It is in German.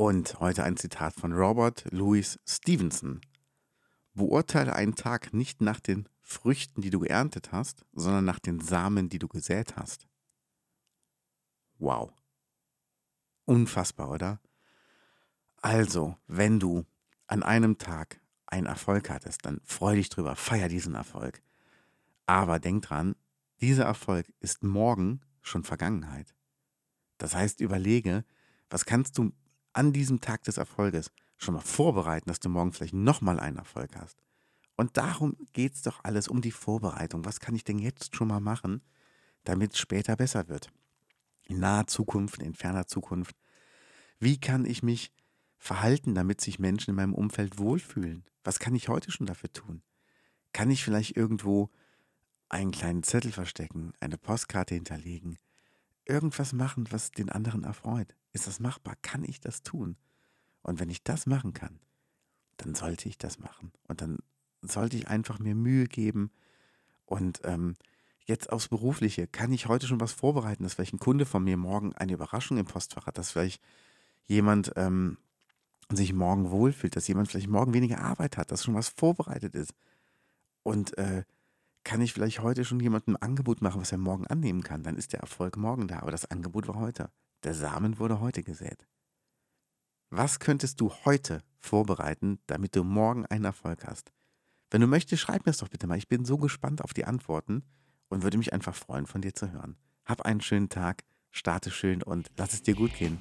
Und heute ein Zitat von Robert Louis Stevenson. Beurteile einen Tag nicht nach den Früchten, die du geerntet hast, sondern nach den Samen, die du gesät hast. Wow. Unfassbar, oder? Also, wenn du an einem Tag einen Erfolg hattest, dann freu dich drüber, feier diesen Erfolg. Aber denk dran, dieser Erfolg ist morgen schon Vergangenheit. Das heißt, überlege, was kannst du an diesem Tag des Erfolges schon mal vorbereiten, dass du morgen vielleicht nochmal einen Erfolg hast. Und darum geht es doch alles um die Vorbereitung. Was kann ich denn jetzt schon mal machen, damit es später besser wird? In naher Zukunft, in ferner Zukunft. Wie kann ich mich verhalten, damit sich Menschen in meinem Umfeld wohlfühlen? Was kann ich heute schon dafür tun? Kann ich vielleicht irgendwo einen kleinen Zettel verstecken, eine Postkarte hinterlegen, irgendwas machen, was den anderen erfreut? Ist das machbar? Kann ich das tun? Und wenn ich das machen kann, dann sollte ich das machen. Und dann sollte ich einfach mir Mühe geben. Und ähm, jetzt aufs Berufliche, kann ich heute schon was vorbereiten, dass vielleicht ein Kunde von mir morgen eine Überraschung im Postfach hat, dass vielleicht jemand ähm, sich morgen wohlfühlt, dass jemand vielleicht morgen weniger Arbeit hat, dass schon was vorbereitet ist. Und äh, kann ich vielleicht heute schon jemandem ein Angebot machen, was er morgen annehmen kann, dann ist der Erfolg morgen da, aber das Angebot war heute. Der Samen wurde heute gesät. Was könntest du heute vorbereiten, damit du morgen einen Erfolg hast? Wenn du möchtest, schreib mir es doch bitte mal. Ich bin so gespannt auf die Antworten und würde mich einfach freuen, von dir zu hören. Hab einen schönen Tag, starte schön und lass es dir gut gehen.